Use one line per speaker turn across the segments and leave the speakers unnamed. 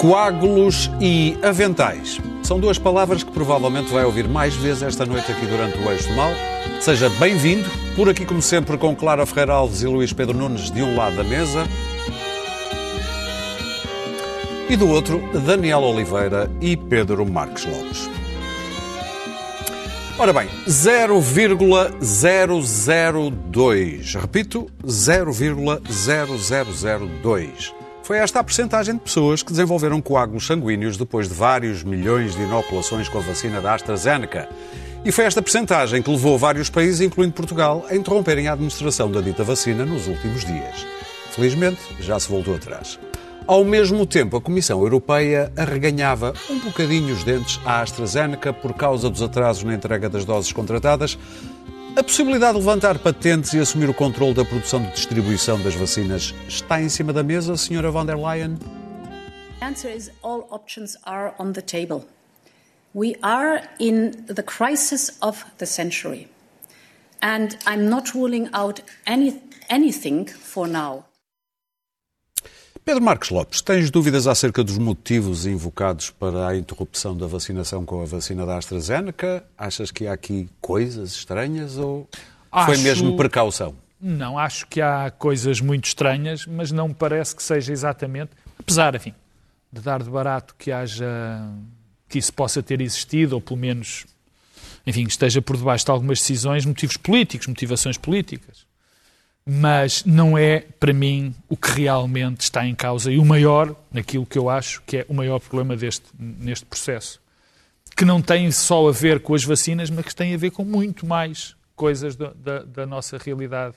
Coágulos e aventais. São duas palavras que provavelmente vai ouvir mais vezes esta noite aqui durante o Eixo do Mal. Seja bem-vindo, por aqui como sempre com Clara Ferreira Alves e Luís Pedro Nunes de um lado da mesa. E do outro, Daniel Oliveira e Pedro Marques Lopes. Ora bem, 0,002. Repito, 0,0002. Foi esta a percentagem de pessoas que desenvolveram coágulos sanguíneos depois de vários milhões de inoculações com a vacina da AstraZeneca. E foi esta percentagem que levou vários países, incluindo Portugal, a interromperem a administração da dita vacina nos últimos dias. Felizmente, já se voltou atrás. Ao mesmo tempo, a Comissão Europeia arreganhava um bocadinho os dentes à AstraZeneca por causa dos atrasos na entrega das doses contratadas, a possibilidade de levantar patentes e assumir o controle da produção e distribuição das vacinas está em cima da mesa, Sra. von der Leyen?
The answer is all options are on the table. We are in the crisis of the century. And I'm not ruling out any, anything for now.
Pedro Marques Lopes, tens dúvidas acerca dos motivos invocados para a interrupção da vacinação com a vacina da AstraZeneca? Achas que há aqui coisas estranhas ou
Acho...
foi mesmo precaução?
Não, acho que há coisas muito estranhas, mas não me parece que seja exatamente, apesar, enfim, de dar de barato que haja, que isso possa ter existido, ou pelo menos, enfim, esteja por debaixo de algumas decisões, motivos políticos, motivações políticas mas não é, para mim, o que realmente está em causa e o maior, naquilo que eu acho que é o maior problema deste, neste processo. Que não tem só a ver com as vacinas, mas que tem a ver com muito mais coisas da, da, da nossa realidade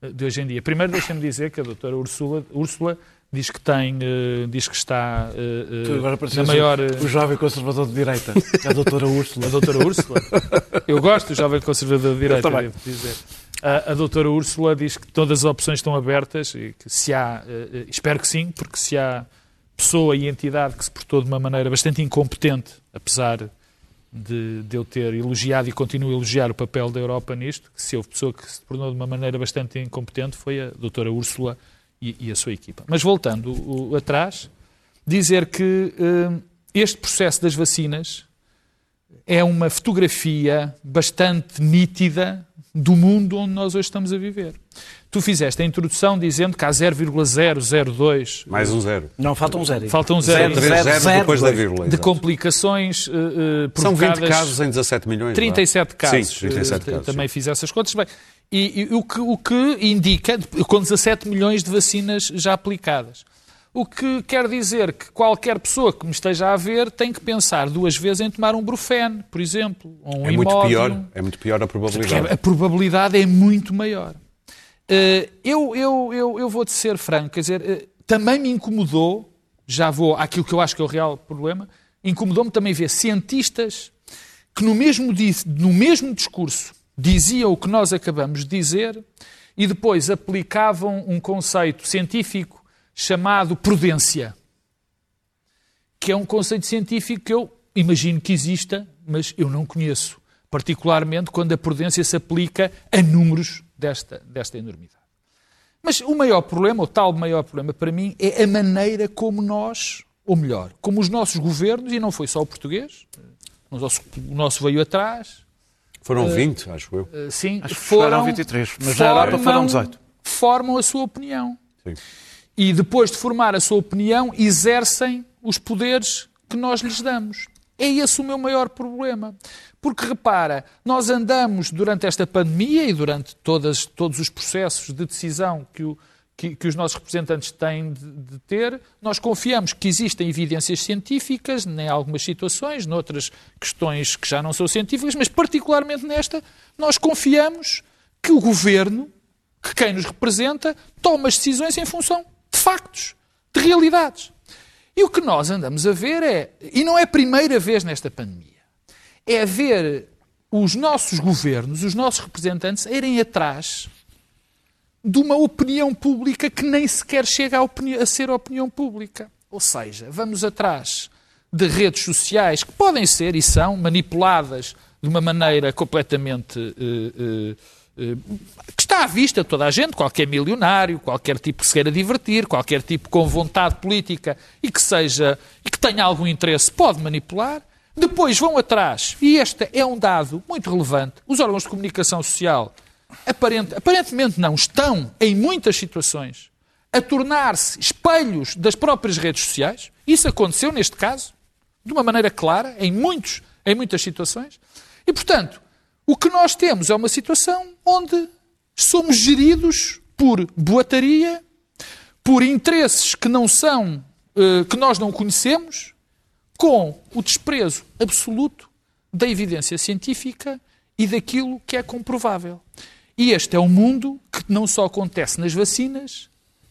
eh, de hoje em dia. Primeiro, deixa-me dizer que a doutora Úrsula, Úrsula diz que tem, uh, diz que está uh,
tu agora na maior... O, o jovem conservador de direita, a doutora Úrsula.
A doutora Úrsula? Eu gosto do jovem conservador de direita, devo dizer. A, a doutora Úrsula diz que todas as opções estão abertas e que se há, uh, espero que sim, porque se há pessoa e entidade que se portou de uma maneira bastante incompetente, apesar de, de eu ter elogiado e continuo a elogiar o papel da Europa nisto, que se houve pessoa que se tornou de uma maneira bastante incompetente foi a doutora Úrsula e, e a sua equipa. Mas voltando o, atrás, dizer que uh, este processo das vacinas é uma fotografia bastante nítida do mundo onde nós hoje estamos a viver. Tu fizeste a introdução dizendo que há 0,002.
Mais um zero.
Não, falta um zero.
Falta um zero.
Três zeros depois da vírgula.
De complicações uh,
São 20 casos em 17 milhões.
37 casos.
Sim, 37 casos.
Também sim. fiz essas contas. Bem, e, e o, que, o que indica, com 17 milhões de vacinas já aplicadas. O que quer dizer que qualquer pessoa que me esteja a ver tem que pensar duas vezes em tomar um Brufen, por exemplo, ou um
é
muito
pior, É muito pior a probabilidade.
A probabilidade é muito maior. Eh, eu, eu, eu, eu vou-te ser franco, quer dizer, eh, também me incomodou, já vou àquilo que eu acho que é o real problema, incomodou-me também ver cientistas que no mesmo, no mesmo discurso diziam o que nós acabamos de dizer e depois aplicavam um conceito científico chamado prudência, que é um conceito científico que eu imagino que exista, mas eu não conheço, particularmente quando a prudência se aplica a números desta, desta enormidade. Mas o maior problema, o tal maior problema para mim, é a maneira como nós, ou melhor, como os nossos governos, e não foi só o português, o nosso, o nosso veio atrás.
Foram 20, uh, acho eu.
Uh, sim,
acho
foram
23, mas na Europa foram 18.
Formam a sua opinião.
Sim
e depois de formar a sua opinião, exercem os poderes que nós lhes damos. É esse o meu maior problema. Porque repara, nós andamos durante esta pandemia e durante todas, todos os processos de decisão que, o, que, que os nossos representantes têm de, de, ter, nós confiamos que existem evidências científicas em algumas situações, noutras questões que já não são científicas, mas particularmente nesta, nós confiamos que o governo, que quem nos representa, toma as decisões em função factos, de realidades. E o que nós andamos a ver é, e não é a primeira vez nesta pandemia, é ver os nossos governos, os nossos representantes, irem atrás de uma opinião pública que nem sequer chega a, a ser opinião pública. Ou seja, vamos atrás de redes sociais que podem ser e são manipuladas de uma maneira completamente uh, uh, que está à vista de toda a gente, qualquer milionário, qualquer tipo que se queira divertir, qualquer tipo com vontade política e que seja e que tenha algum interesse pode manipular. Depois vão atrás, e este é um dado muito relevante, os órgãos de comunicação social aparente, aparentemente não, estão em muitas situações a tornar-se espelhos das próprias redes sociais. Isso aconteceu neste caso, de uma maneira clara, em, muitos, em muitas situações. E, portanto, o que nós temos é uma situação onde somos geridos por boataria, por interesses que não são, eh, que nós não conhecemos, com o desprezo absoluto da evidência científica e daquilo que é comprovável. E este é um mundo que não só acontece nas vacinas,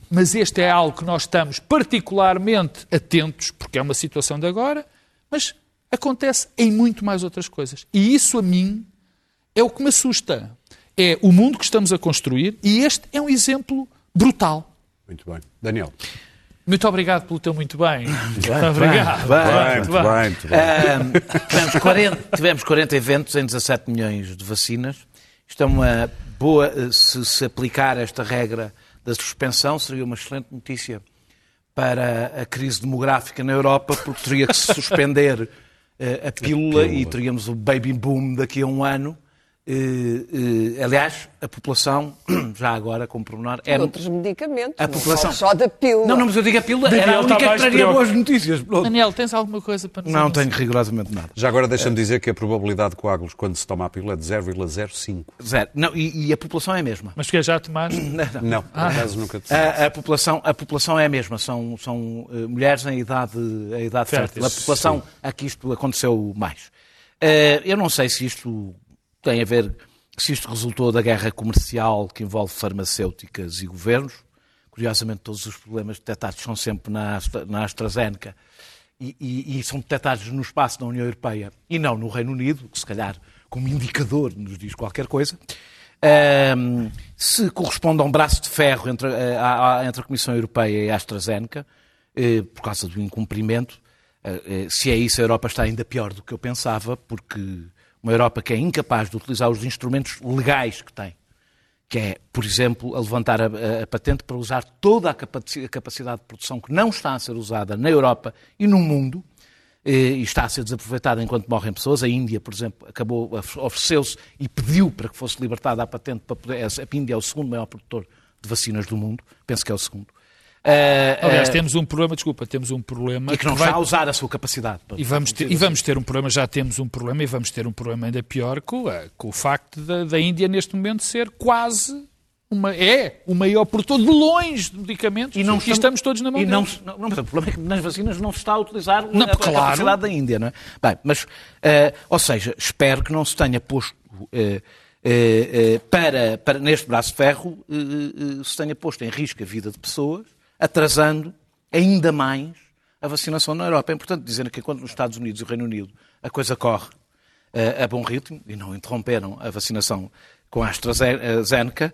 mas este é algo que nós estamos particularmente atentos, porque é uma situação de agora, mas acontece em muito mais outras coisas. E isso a mim é o que me assusta. É o mundo que estamos a construir e este é um exemplo brutal.
Muito bem. Daniel.
Muito obrigado pelo teu muito bem. Muito
obrigado.
Bem, muito bem, muito bem.
Uh, tivemos, 40, tivemos 40 eventos em 17 milhões de vacinas. Isto é uma boa, eh, se se aplicar esta regra da suspensão seria uma excelente notícia para a crise demográfica na Europa, porque teria que se suspender uh, a pílula e teríamos o baby boom daqui a um ano. Uh, uh, aliás, a população, já agora como pormenor,
era... Outros medicamentos,
a população...
só da pílula.
Não, não, mas eu digo a pílula, Daniel era a única que traria boas notícias.
Daniel, tens alguma coisa para nos
Não tenho rigorosamente nada.
Já agora deixa-me dizer que a probabilidade de coágulos quando se toma a pílula é de 0,05.
Zero. Não, e, e, a população é a mesma.
Mas que já tomaste?
Não, não, não por acaso nunca
a, a, população, a população é a mesma, são, são uh, mulheres em idade, em idade fértil. A população, Sim. aqui isto aconteceu mais. eu não sei se isto tem a ver se isto resultou da guerra comercial que envolve farmacêuticas e governos. Curiosamente, todos os problemas detectados são sempre na, na AstraZeneca e, e, e, são detectados no espaço da União Europeia e não no Reino Unido, que se calhar como indicador nos diz qualquer coisa. Um, se corresponde a um braço de ferro entre a, a, entre a Comissão Europeia e a AstraZeneca, eh, por causa do incumprimento, eh, eh, se é isso, a Europa está ainda pior do que eu pensava, porque uma Europa que é incapaz de utilizar os instrumentos legais que tem, que é, por exemplo, a levantar a, a, a patente para usar toda a capacidade de produção que não está a ser usada na Europa e no mundo, eh, e está a ser desaproveitada enquanto morrem pessoas. A Índia, por exemplo, acabou, ofereceu-se e pediu para que fosse libertada a patente para poder. A Índia é o segundo maior produtor de vacinas do mundo, penso que é o segundo.
Uh, Aliás, uh, temos um problema, desculpa, temos um problema.
E que não que vai... está a usar a sua capacidade.
E vamos, ter, e vamos ter um problema, já temos um problema, e vamos ter um problema ainda pior com, a, com o facto da, da Índia neste momento ser quase uma, é o maior produtor de longe de medicamentos e, não estamos, estamos todos na mão
e não, não, não, O problema é que nas vacinas não se está a utilizar não, a, claro. a capacidade da Índia. Não é? Bem, mas, uh, ou seja, espero que não se tenha posto uh, uh, para, para, neste braço de ferro, se tenha posto em risco a vida de pessoas atrasando ainda mais a vacinação na Europa. É importante dizer que enquanto nos Estados Unidos e Reino Unido a coisa corre uh, a bom ritmo e não interromperam a vacinação com a AstraZeneca,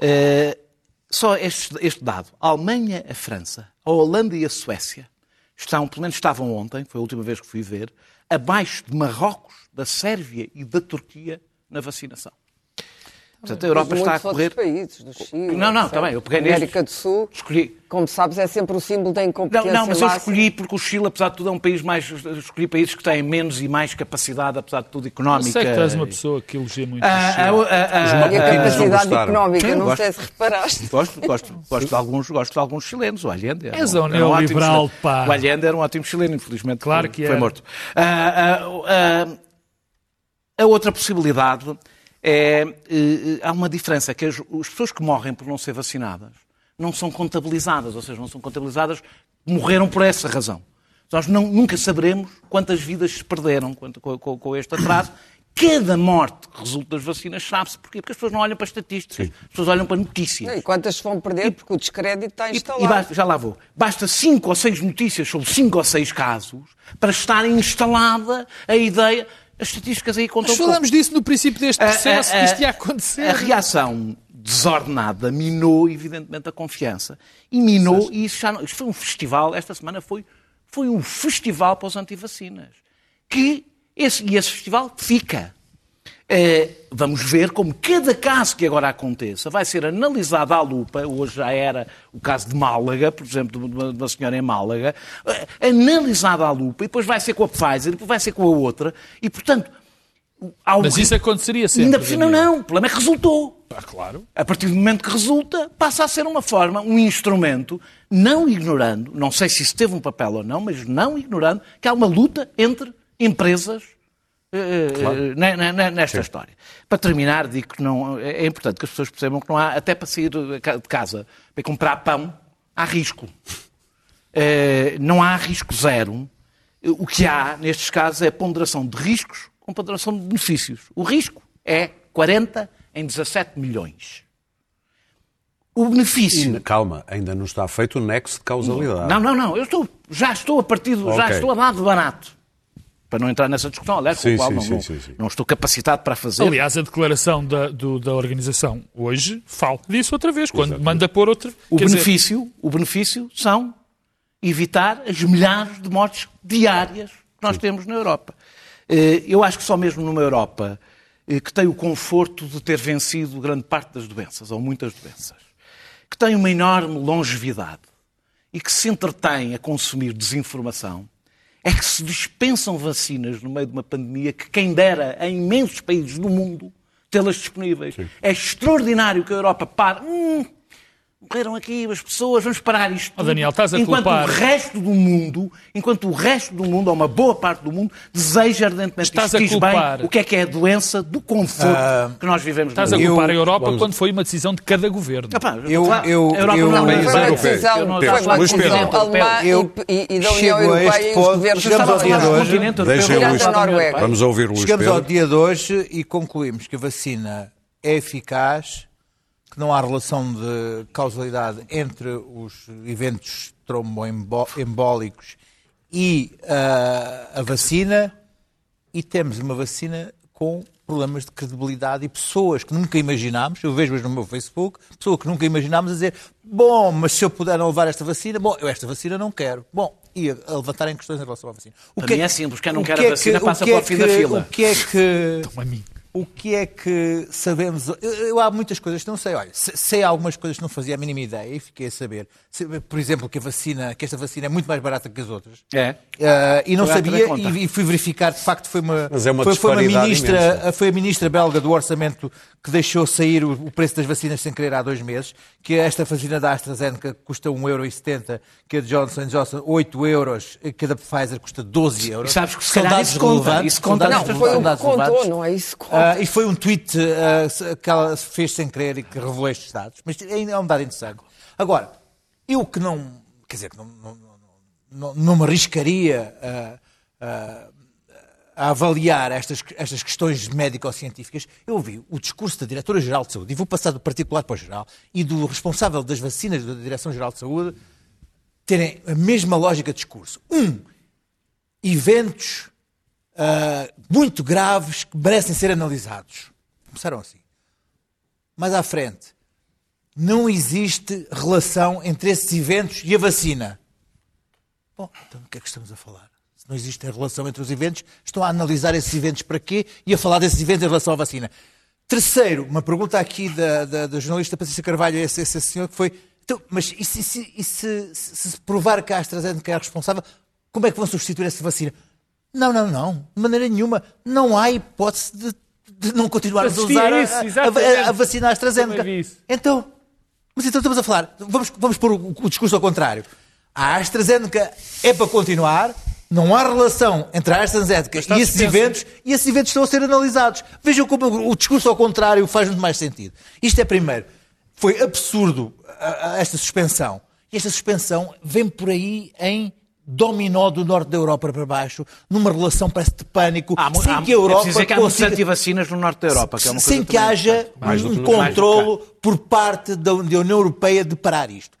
uh, só este, este, dado. A Alemanha, a França, a Holanda e a Suécia estão, pelo menos estavam ontem, foi a última vez que fui ver, abaixo de Marrocos, da Sérvia e da Turquia na vacinação.
Portanto, a Europa está a correr. países, do Chile,
não, não, também. Eu peguei
América do Sul. Escolhi. Como sabes, é sempre o símbolo da incompetência.
Não, não mas eu escolhi porque o Chile, apesar de tudo, é um país mais. Escolhi países que têm menos e mais capacidade, apesar de tudo, económica. Eu sei
que tu és uma pessoa que elogia muito
ah, o Chile. Ah, ah, ah, e a capacidade económica, não sei se reparaste.
Gosto, gosto, gosto, de alguns, gosto de alguns chilenos. O Allende.
És um, um neoliberal, pá.
O Allende era um ótimo chileno, infelizmente.
Claro que
foi, foi morto. a outra possibilidade é, é, há uma diferença, que as, as pessoas que morrem por não ser vacinadas não são contabilizadas, ou seja, não são contabilizadas, morreram por essa razão. Nós não, nunca saberemos quantas vidas se perderam com, com, com este atraso. Cada morte que resulta das vacinas sabe-se porquê? Porque as pessoas não olham para estatísticas, Sim. as pessoas olham para notícias.
E quantas se vão perder? Porque o descrédito está instalado. E,
e basta, já lá vou. Basta cinco ou seis notícias sobre cinco ou seis casos para estar instalada a ideia as estatísticas aí contam.
Mas falamos disso no princípio deste processo, a, a, a, isto ia acontecer.
A reação desordenada minou, evidentemente, a confiança. E minou, e isso, já não, isso foi um festival, esta semana foi, foi um festival para os antivacinas. Que esse, e esse festival fica. É, vamos ver como cada caso que agora aconteça vai ser analisado à lupa. Hoje já era o caso de Málaga, por exemplo, de uma, de uma senhora em Málaga, é, analisado à lupa, e depois vai ser com a Pfizer, e depois vai ser com a outra, e portanto.
Mas isso aconteceria sempre.
Ainda cima, não. O problema é que resultou.
Ah, claro.
A partir do momento que resulta, passa a ser uma forma, um instrumento, não ignorando, não sei se isso teve um papel ou não, mas não ignorando que há uma luta entre empresas claro. Eh, nesta Sim. história. Para terminar, digo que não, é importante que as pessoas percebam que não há, até para sair de casa, para comprar pão, há risco. Eh, não há risco zero. O que há, nestes casos, é ponderação de riscos com ponderação de benefícios. O risco é 40 em 17 milhões. O benefício.
E, calma, ainda não está feito o nexo de causalidade.
Não, não, não. Eu estou, já estou a partir do, okay. já estou a dar de barato para não entrar nessa discussão, aliás, com a qual sim, não, sim, sim, não, estou capacitado para fazer.
Aliás, a declaração da, do, da organização hoje fala disso outra vez, quando Exatamente. manda pôr outra.
O benefício, dizer... o benefício são evitar as milhares de mortes diárias que nós temos na Europa. Eh, eu acho que só mesmo numa Europa eh, que tem o conforto de ter vencido grande parte das doenças, ou muitas doenças, que tem uma enorme longevidade e que se entretém a consumir desinformação, é que se dispensam vacinas no meio de uma pandemia que quem dera em imensos países do mundo tê-las disponíveis. Sim. É extraordinário que a Europa pare. Hum, morreram aqui as pessoas, vamos parar isto.
Oh, Daniel, estás a
enquanto
culpar...
o resto do mundo, enquanto o resto do mundo, ou uma boa parte do mundo, deseja ardentemente
estás a culpar...
bem o que é que é a doença do conforto uh, que nós vivemos.
Estás a culpar eu... a Europa Vamos... quando foi uma decisão de cada governo.
Epá, eu, eu, a Europa eu, não, não foi uma decisão, foi uma decisão alemã e, e da União Europeia e os governos
chegamos ao dia de hoje. Vamos ouvir o Luís
Chegamos ao dia de hoje e concluímos que a vacina é eficaz que não há relação de causalidade entre os eventos tromboembólicos e uh, a vacina e temos uma vacina com problemas de credibilidade e pessoas que nunca imaginámos, eu vejo hoje no meu Facebook, pessoas que nunca imaginámos a dizer, bom, mas se eu puder não levar esta vacina, bom, eu esta vacina não quero. Bom, e a, a levantarem questões em relação à vacina.
O que é, é simples, quem não quer a vacina que, passa para o fim que, da fila.
O que é que... Toma a mim o que é que sabemos? Eu, eu, há muitas coisas que não sei. Olha, sei algumas coisas que não fazia a mínima ideia e fiquei a saber. Por exemplo, que a vacina, que esta vacina é muito mais barata que as outras.
É.
Uh, e não foi sabia e, e, fui verificar, de facto, foi uma,
Mas é uma
foi,
foi uma
ministra,
imensa.
foi a ministra belga do orçamento que deixou sair o, o, preço das vacinas sem querer há dois meses, que esta vacina da AstraZeneca custa 1,70€, que a Johnson Johnson 8 euros, que a da Pfizer custa 12 euros.
E sabes que se calhar isso conta. Isso conta.
Não, foi o que contou, não é isso que conta.
Uh, e foi um tweet uh, que ela fez sem querer e que revelou estes dados. Mas ainda é um dado interessante. Agora, eu que não, quer dizer, não, não, não, não me arriscaria a, a, avaliar estas, estas questões médico-científicas, eu ouvi o discurso da Diretora-Geral de Saúde, e vou passar do particular para o geral, e do responsável das vacinas da Direção-Geral de Saúde, terem a mesma lógica de discurso. Um, eventos uh, muito graves que merecem ser analisados. Começaram assim. Mais à frente, não existe relação entre esses eventos e a vacina. Bom, então do que é que estamos a falar? Se não existe relação entre os eventos, estão a analisar esses eventos para quê e a falar desses eventos em relação à vacina. Terceiro, uma pergunta aqui da, da, da jornalista Patrícia Carvalho, esse, esse senhor que foi, então, mas e se, se, se, se, provar que a AstraZeneca é responsável, como é que vão substituir essa vacina? Não, não, não, de maneira nenhuma. Não há hipótese de, de não continuarmos a usar isso, a, a, a, vacina AstraZeneca. Então, mas então estamos a falar, vamos, vamos pôr o, o discurso ao contrário. A AstraZeneca é para continuar, não há relação entre a AstraZeneca e esses eventos, e esses eventos estão a ser analisados. Vejam como o discurso ao contrário faz muito mais sentido. Isto é primeiro. Foi absurdo esta suspensão. E esta suspensão vem por aí em dominó do norte da Europa para baixo, numa relação parece de pânico, há, sem há, que a Europa
é que há consiga... anti-vacinas no norte da Europa. Que é uma
sem que haja um controlo por parte da União Europeia de parar isto.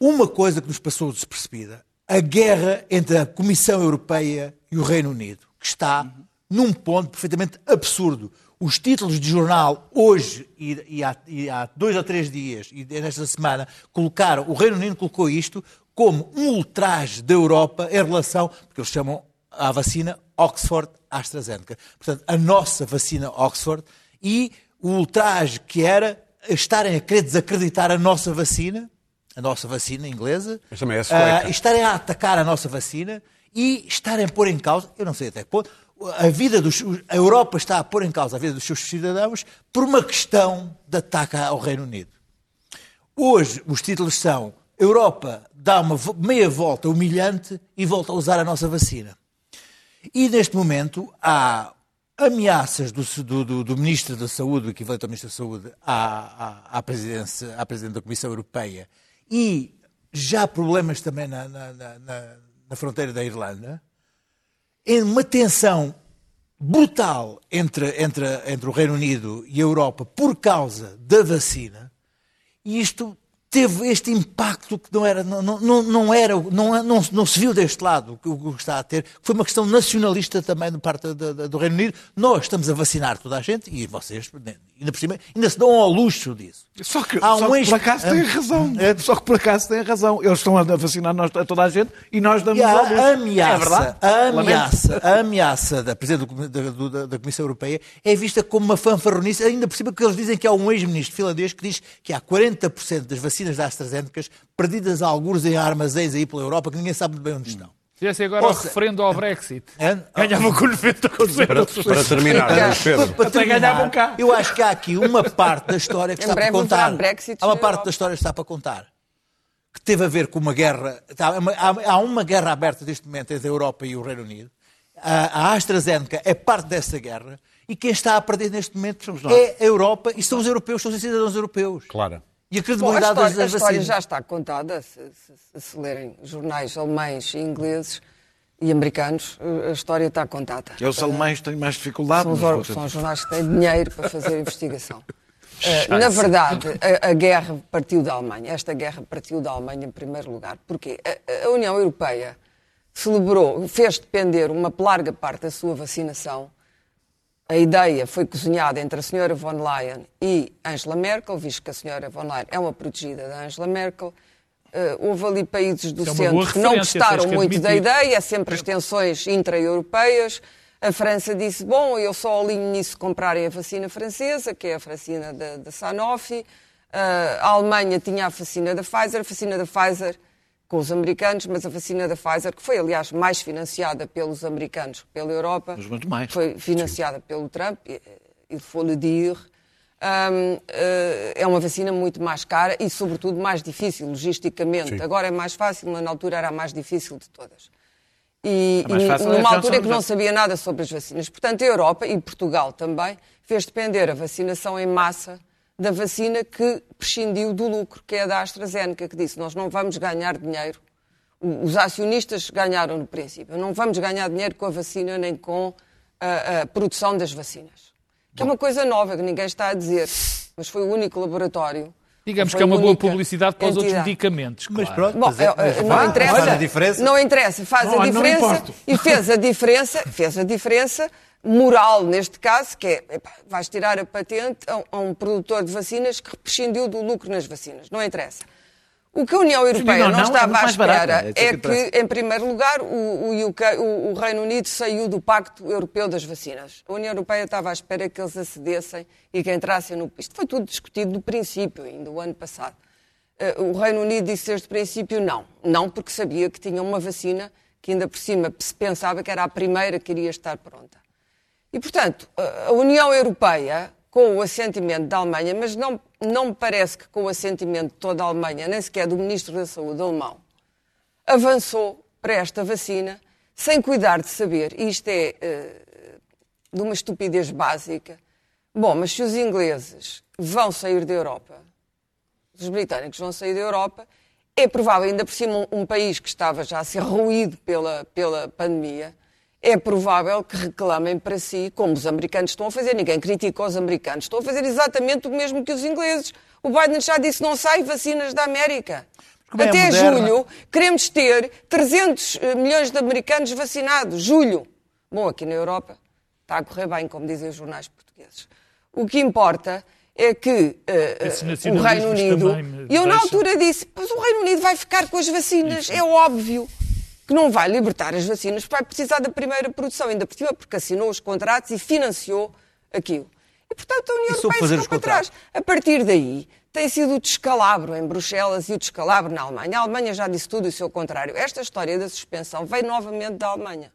Uma coisa que nos passou despercebida, a guerra entre a Comissão Europeia e o Reino Unido, que está uhum. num ponto perfeitamente absurdo. Os títulos de jornal hoje e, e, há, e, há, dois ou três dias e nesta semana colocaram, o Reino Unido colocou isto como um ultraje da Europa em relação, porque eles chamam a vacina Oxford AstraZeneca. Portanto, a nossa vacina Oxford e o ultraje que era estarem a querer desacreditar a nossa vacina, a nossa vacina inglesa,
Mas também é uh,
estarem a atacar a nossa vacina e estarem a pôr em causa, eu não sei até que ponto, a vida dos, a Europa está a pôr em causa a vida dos seus cidadãos por uma questão de ataque ao Reino Unido. Hoje os títulos são Europa dá uma meia volta humilhante e volta a usar a nossa vacina. E neste momento há ameaças do, do, do Ministro da Saúde, o equivalente ao Ministro da Saúde, à, à, à, presidência, à Presidente da Comissão Europeia e já problemas também na, na, na, na fronteira da Irlanda, em uma tensão brutal entre, entre, entre o Reino Unido e a Europa por causa da vacina, e isto teve este impacto que não era, não, não, não era, não, não, não se viu deste lado o que está a ter. Foi uma questão nacionalista também de parte do, do Reino Unido. Nós estamos a vacinar toda a gente e vocês, ainda por cima, ainda se dão ao luxo disso.
Só que, Há um só que por acaso têm razão. É, só que por acaso têm razão. Eles estão a vacinar nós, a toda a gente e nós damos e
a, a ameaça, é a ameaça, a ameaça da Presidente da, da, da, Comissão Europeia é vista como uma fanfarronice, ainda por cima que eles dizem que há um ex-ministro finlandês que diz que há 40% das vacinas da AstraZeneca perdidas a alguns em armazéns aí pela Europa que ninguém sabe bem onde estão.
Fizesse agora o referendo ao Brexit. Ganhava com 90%.
Para, para terminar,
Pedro. Para, para cá. Eu acho que há aqui uma parte da história que está para contar. Há uma parte da história que está para contar. Que teve a ver com uma guerra. Há uma guerra aberta neste momento entre a Europa e o Reino Unido. A AstraZeneca é parte dessa guerra. E quem está a perder neste momento é a Europa e são os europeus, são os cidadãos europeus.
Claro.
E a credibilidade Bom, a história,
das, das a história já está contada, se, se, se, lerem jornais alemães e ingleses e americanos, a história está contada.
E os alemães têm mais dificuldade.
São, os, são os jornais que têm dinheiro para fazer investigação. Uh, na verdade, a, a, guerra partiu da Alemanha. Esta guerra partiu da Alemanha em primeiro lugar. Porque a, a União Europeia celebrou, fez depender uma larga parte da sua vacinação a ideia foi cozinhada entre a senhora von Leyen e Angela Merkel, visto que a senhora von Leyen é uma protegida da Angela Merkel. Uh, houve ali países do é centro que não gostaram muito da ideia, é sempre as tensões intra-europeias. A França disse, bom, eu só alinho nisso comprarem a vacina francesa, que é a vacina da, da Sanofi. Uh, a Alemanha tinha a vacina da Pfizer, a vacina da Pfizer com os americanos, mas a vacina da Pfizer, que foi, aliás, mais financiada pelos americanos que pela Europa, foi financiada Sim. pelo Trump, il faut le dire, um, eh, é uma vacina muito mais cara e, sobretudo, mais difícil logisticamente. Sim. Agora é mais fácil, mas na altura era a mais difícil de todas. E, e numa altura em que não sabia nada sobre as vacinas. Portanto, a Europa e Portugal também fez depender a vacinação em massa da vacina que prescindiu do lucro, que é a da AstraZeneca, que disse: Nós não vamos ganhar dinheiro. Os acionistas ganharam no princípio. Não vamos ganhar dinheiro com a vacina nem com a, a produção das vacinas. Que é uma coisa nova que ninguém está a dizer. Mas foi o único laboratório
Digamos que é uma boa publicidade para os outros medicamentos. Claro.
Mas pronto, Bom, é, não interessa. Faz a diferença. Não interessa, faz não, a diferença. e fez a diferença, fez a diferença moral neste caso, que é epá, vais tirar a patente a, a, um produtor de vacinas que prescindiu do lucro nas vacinas. Não interessa. O que a União Europeia não, não, não estava é à espera é, é que, em primeiro lugar, o, o, UK, o, o, Reino Unido saiu do Pacto Europeu das Vacinas. A União Europeia estava à espera que eles acedessem e que entrassem no. Isto foi tudo discutido do princípio, ainda o ano passado. Uh, o Reino Unido disse desde o princípio não. Não porque sabia que tinha uma vacina que ainda por cima se pensava que era a primeira que iria estar pronta. E, portanto, a União Europeia, com o assentimento da Alemanha, mas não, não me parece que com o assentimento de toda a Alemanha, nem sequer do Ministro da Saúde alemão, avançou para esta vacina sem cuidar de saber, e isto é uh, de uma estupidez básica, bom, mas se os ingleses vão sair da Europa, os britânicos vão sair da Europa, é provável, ainda por cima, um, um país que estava já a ser ruído pela, pela pandemia, é provável que reclamem para si, como os americanos estão a fazer. Ninguém critica os americanos. Estão a fazer exatamente o mesmo que os ingleses. O Biden já disse não sai vacinas da América. É Até é julho queremos ter 300 eh, milhões de americanos vacinados. Julho. Bom, aqui na Europa está a correr bem, como dizem os jornais portugueses. O que importa é que uh, o Reino Unido. E eu, na altura, disse: Mas o Reino Unido vai ficar com as vacinas, Isso. é óbvio que não vai libertar as vacinas, vai precisar da primeira produção, ainda por cima, porque assinou os contratos e financiou aquilo. E, portanto, a União Europeia ficou para trás. A partir daí, tem sido o descalabro em Bruxelas e o descalabro na Alemanha. A Alemanha já disse tudo o seu contrário. Esta história da suspensão veio novamente da Alemanha.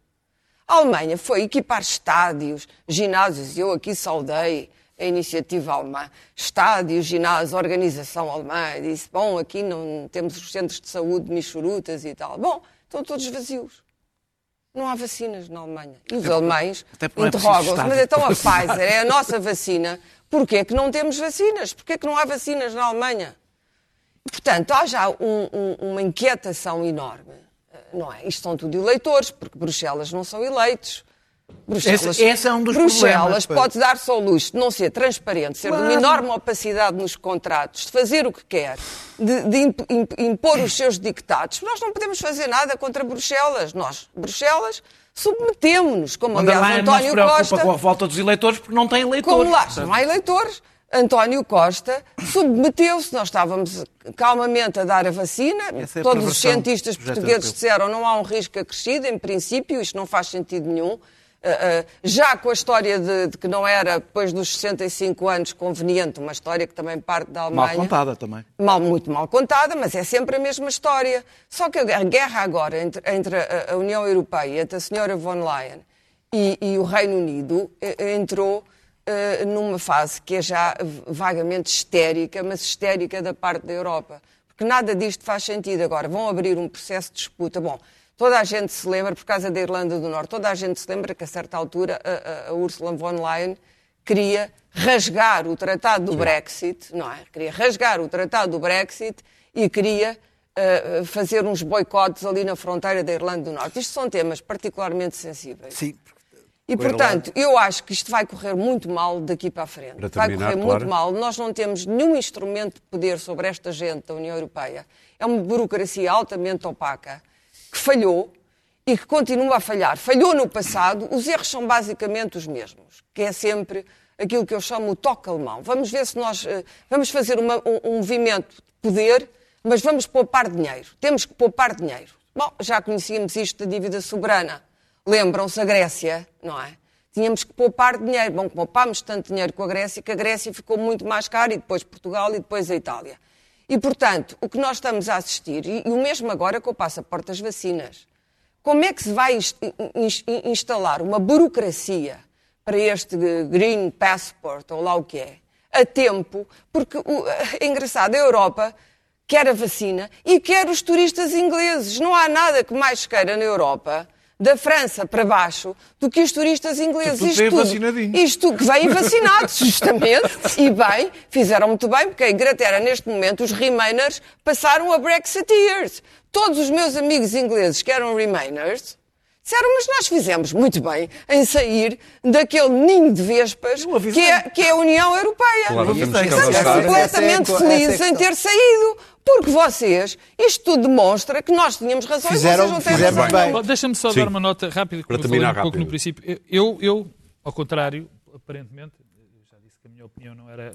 A Alemanha foi equipar estádios, ginásios, eu aqui saudei a iniciativa alemã, estádios, ginásios, organização alemã, disse, bom, aqui não temos os centros de saúde, michurutas e tal. Bom, estão todos vazios. Não há vacinas na Alemanha. E os alemães é interrogam-se, mas então a Pfizer é a nossa vacina, porquê é que não temos vacinas? Porquê é que não há vacinas na Alemanha? Portanto, há já um, um, uma inquietação enorme. Eh, não é? Isto são tudo eleitores, porque Bruxelas não são eleitos.
Bruxelas, esse, esse é um
Bruxelas pode dar-se ao luxo de não ser transparente, ser claro. de uma enorme opacidade nos contratos, de fazer o que quer, de, de impor os seus dictados. Nós não podemos fazer nada contra Bruxelas. Nós, Bruxelas, submetemos-nos, como aliás
António
não se Costa...
com a volta dos eleitores porque não tem eleitores.
Como lá não há eleitores. António Costa submeteu-se, nós estávamos calmamente a dar a vacina, é todos os cientistas portugueses disseram não há um risco acrescido, em princípio, isto não faz sentido nenhum. Eh, eh, já com a história de, de, que não era, depois dos 65 anos, conveniente, uma história que também parte da Alemanha.
Mal contada também.
Mal, muito mal contada, mas é sempre a mesma história. Só que a guerra agora entre, entre a União Europeia, entre a senhora von Leyen e, e o Reino Unido, eh, entrou uh, numa fase que é já vagamente histérica, mas histérica da parte da Europa. Porque nada disto faz sentido. Agora, vão abrir um processo de disputa. Bom, Toda a gente se lembra, por causa da Irlanda do Norte, toda a gente se lembra que a certa altura a, a, a Ursula von Leyen queria rasgar o tratado do Brexit, não é? Queria rasgar o tratado do Brexit e queria uh, fazer uns boicotes ali na fronteira da Irlanda do Norte. Isto são temas particularmente sensíveis.
Sim.
E, portanto, eu acho que isto vai correr muito mal daqui para a frente. Para terminar, vai correr claro. muito mal. Nós não temos nenhum instrumento de poder sobre esta gente da União Europeia. É uma burocracia altamente opaca que falhou e que continua a falhar. Falhou no passado, os erros são basicamente os mesmos, que é sempre aquilo que eu chamo o toque alemão. Vamos ver se nós uh, vamos fazer uma, um, um, movimento de poder, mas vamos poupar dinheiro. Temos que poupar dinheiro. Bom, já conhecíamos isto da dívida soberana. Lembram-se a Grécia, não é? Tínhamos que poupar dinheiro. Bom, poupámos tanto dinheiro com a Grécia que a Grécia ficou muito mais cara e depois Portugal e depois a Itália. E, portanto, o que nós estamos a assistir, e, o mesmo agora com o passaporte das vacinas, como é que se vai instalar uma burocracia para este Green Passport, ou lá o que é, a tempo, porque é engraçado, a Europa quer a vacina e quer os turistas ingleses. Não há nada que mais queira na Europa da França para baixo do que os turistas ingleses.
Isto tudo,
isto que vêm vacinados, justamente, e bem, fizeram muito bem, porque a Inglaterra, neste momento, os Remainers passaram a Brexiteers. Todos os meus amigos ingleses que eram Remainers disseram, mas nós fizemos muito bem em sair daquele ninho de vespas que é, que é a União Europeia.
Claro,
Estamos completamente felizes em ter saído. Porque vocês, isto tudo demonstra que nós tínhamos razão
fizeram,
e vocês
não têm razão.
Bem. Deixa-me só Sim. dar uma nota rápida, Para eu falei um pouco no princípio. Eu, eu, ao contrário, aparentemente, já disse que a minha opinião não era,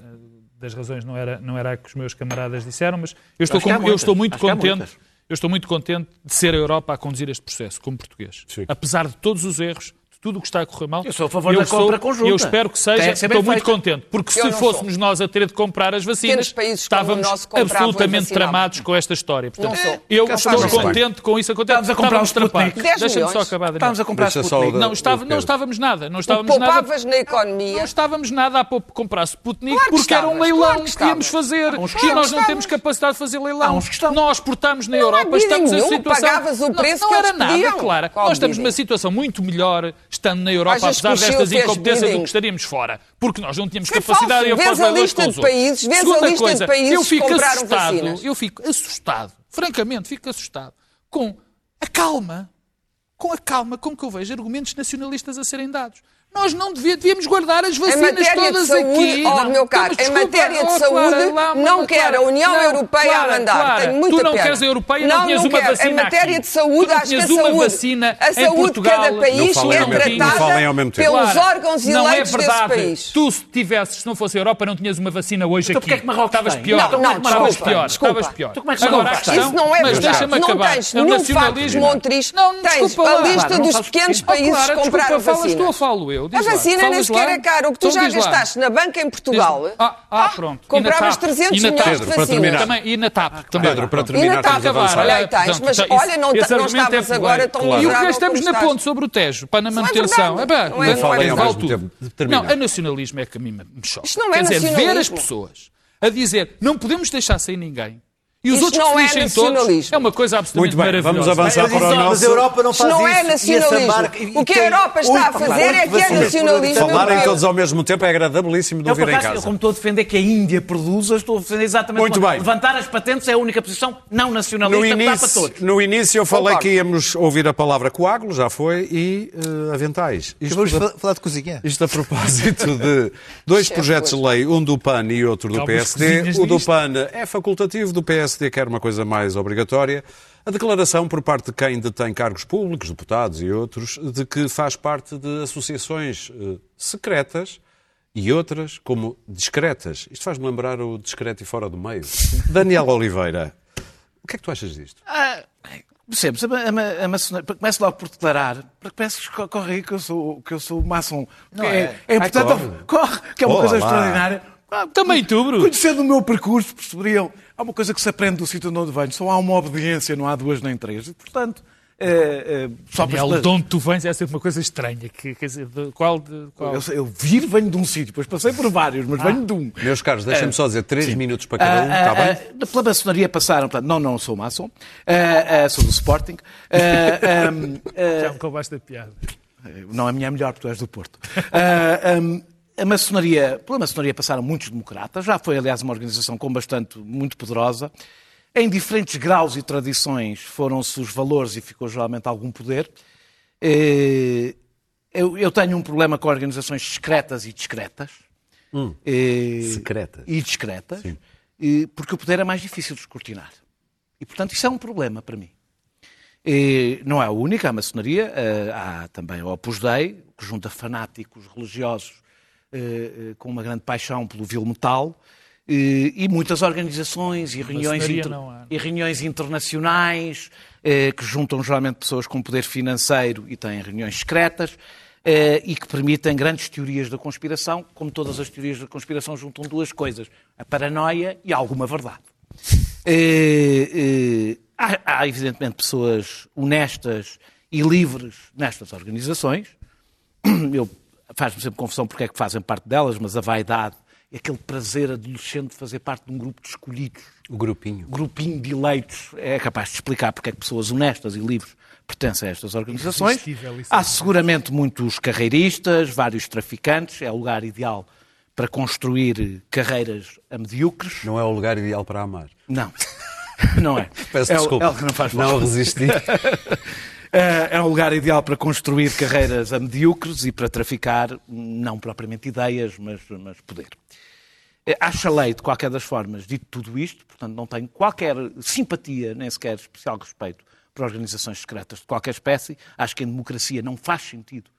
das razões não era, não era a que os meus camaradas disseram, mas eu estou, com, eu estou muito Acho contente. Eu estou muito contente de ser a Europa a conduzir este processo, como português. Sim. Apesar de todos os erros, tudo o que está a correr mal.
Eu sou a favor da compra conjunta.
Eu espero que seja. Estou muito contente. Porque eu se fôssemos sou. nós a ter de comprar as vacinas, estávamos absolutamente tramados com esta história. Portanto, eu estou contente com isso.
Estávamos a comprar os
trapados. Deixa-me só acabar.
Estávamos a comprar Sputnik.
Não, estava, não estávamos nada. Não estávamos nada.
na economia.
Não estávamos nada a comprar Sputnik claro porque era um leilão que íamos fazer. E nós não temos capacidade de fazer leilão. Nós portamos na Europa, estamos em situação.
Pagavas o preço
Não era nada, claro. Nós estamos numa situação muito melhor estando na Europa apesar destas incompetências do que estaríamos fora, porque nós não tínhamos
é
capacidade
de
fazer
a lista de países, vês a lista coisa, de países eu fico assustado, vacinas.
Eu fico assustado, francamente, fico assustado com a calma, com a calma com que eu vejo argumentos nacionalistas a serem dados. Nós não devíamos guardar as vacinas todas saúde, aqui.
Oh, meu caro, em matéria de saúde, oh, não quer a União não, Europeia Clara, a mandar. Clara, Tenho muita
tu não
pena.
queres a Europeia, não, não tinhas uma quero. vacina
Em matéria
aqui.
de saúde, acho que a saúde,
vacina
a saúde de cada país é tratada pelos órgãos eleitos desse país.
Tu, se tivesses, se não fosse a Europa, não tinhas uma vacina hoje
então,
aqui.
Então, Marrocos
Estavas pior.
Não, não,
Estavas pior. Estavas pior.
Agora, isso não é verdade. Não tens nenhum facto Montriz. Tens a lista dos pequenos países que compraram vacina.
tu ou falo eu?
A vacina nem sequer é cara. O que tu então já gastaste na banca em Portugal.
Ah, ah, pronto.
Compravas 300 milhões de vacinas.
E na TAP também.
Pedro, para terminar,
e na TAP, olha aí tens. Mas olha, não estavas agora tão
E o que gastamos na ponte sobre o Tejo, para na manutenção.
Não é
vale tudo. Não, a nacionalismo é que a mim me choca.
Isto não é
Quer dizer, ver as pessoas a dizer não podemos deixar sem ninguém e os Isto outros não que é todos é uma coisa absolutamente
Muito bem,
vamos
avançar para o nosso...
Mas a Europa não faz
Isto não
isso.
é nacionalismo. O que a Europa está a fazer é que é nacionalismo.
Falarem todos ao mesmo tempo é agradabilíssimo de ouvir em casa.
Eu, como estou a defender que a Índia produza, estou a defender exatamente...
Muito bem.
Levantar as patentes é a única posição não nacionalista
no início,
para todos.
No início eu falei Concordo. que íamos ouvir a palavra coágulo, já foi, e uh, aventais.
Isto vamos da, falar de cozinha.
Isto a propósito de dois projetos de lei, um do PAN e outro do PSD. O do PAN é facultativo, do PSD quer uma coisa mais obrigatória, a declaração por parte de quem detém cargos públicos, deputados e outros, de que faz parte de associações eh, secretas e outras como discretas. Isto faz-me lembrar o discreto e fora do meio. Daniel Oliveira, o que é que tu achas disto?
Ah, percebes? A, a, a maçonaria, começo logo por declarar, para que peças que corre aí que eu sou, que eu sou maçom.
Não é, é,
é importante, corre. corre. que é uma coisa lá. extraordinária.
Ah, também tu, Bruno.
Conhecendo o meu percurso, perceberiam. Há uma coisa que se aprende do sítio onde venho. Só há uma obediência, não há duas nem três. E, portanto, é, é,
só para... de onde tu vens é sempre uma coisa estranha. Que, quer dizer, de, qual, de, qual?
Eu, eu vir, venho de um sítio. Depois passei por vários, mas ah. venho de um.
Meus caros, deixem-me só dizer três sim. minutos para cada um, uh, está uh, bem?
pela maçonaria passaram, portanto, não, não sou maçom, sou do Sporting.
Já me coubaste da piada.
Não, a minha é melhor, porque tu és do Porto. Um, a maçonaria, pela maçonaria passaram muitos democratas, já foi, aliás, uma organização com bastante, muito poderosa. Em diferentes graus e tradições foram-se os valores e ficou geralmente algum poder. Eh, eu tenho um problema com organizações secretas e discretas.
Hum, eh, secretas.
E discretas, Sim. porque o poder é mais difícil de escrutinar. E, portanto, isso é um problema para mim. Não é a única, a maçonaria, eh, há também o Opus Dei, que junta fanáticos religiosos eh, eh, com uma grande paixão pelo vil metal, eh, e muitas organizações e reuniões, inter... e reuniões internacionais que juntam geralmente pessoas com poder financeiro e têm reuniões secretas e que permitem grandes teorias da conspiração. Como todas as teorias da conspiração, juntam duas coisas: a paranoia e alguma verdade. Há, evidentemente, pessoas honestas e livres nestas organizações. Eu faz-me sempre confusão porque é que fazem parte delas, mas a vaidade e aquele prazer adolescente de fazer parte de um grupo de escolhidos.
O grupinho.
Grupinho de eleitos. É capaz de explicar porque é que pessoas honestas e livres pertencem a estas organizações. Há seguramente muitos carreiristas, vários traficantes. É o lugar ideal para construir carreiras a medíocres.
Não é o lugar ideal para amar.
Não. Não é.
Peço
é
desculpa.
É não, faz
não resisti.
É, é um lugar ideal para construir carreiras a medíocres e para traficar, não propriamente ideias, mas, mas poder. É, acho a lei, de qualquer das formas, dito tudo isto, portanto não tenho qualquer simpatia, nem sequer especial respeito por organizações secretas de qualquer espécie. Acho que em democracia não faz sentido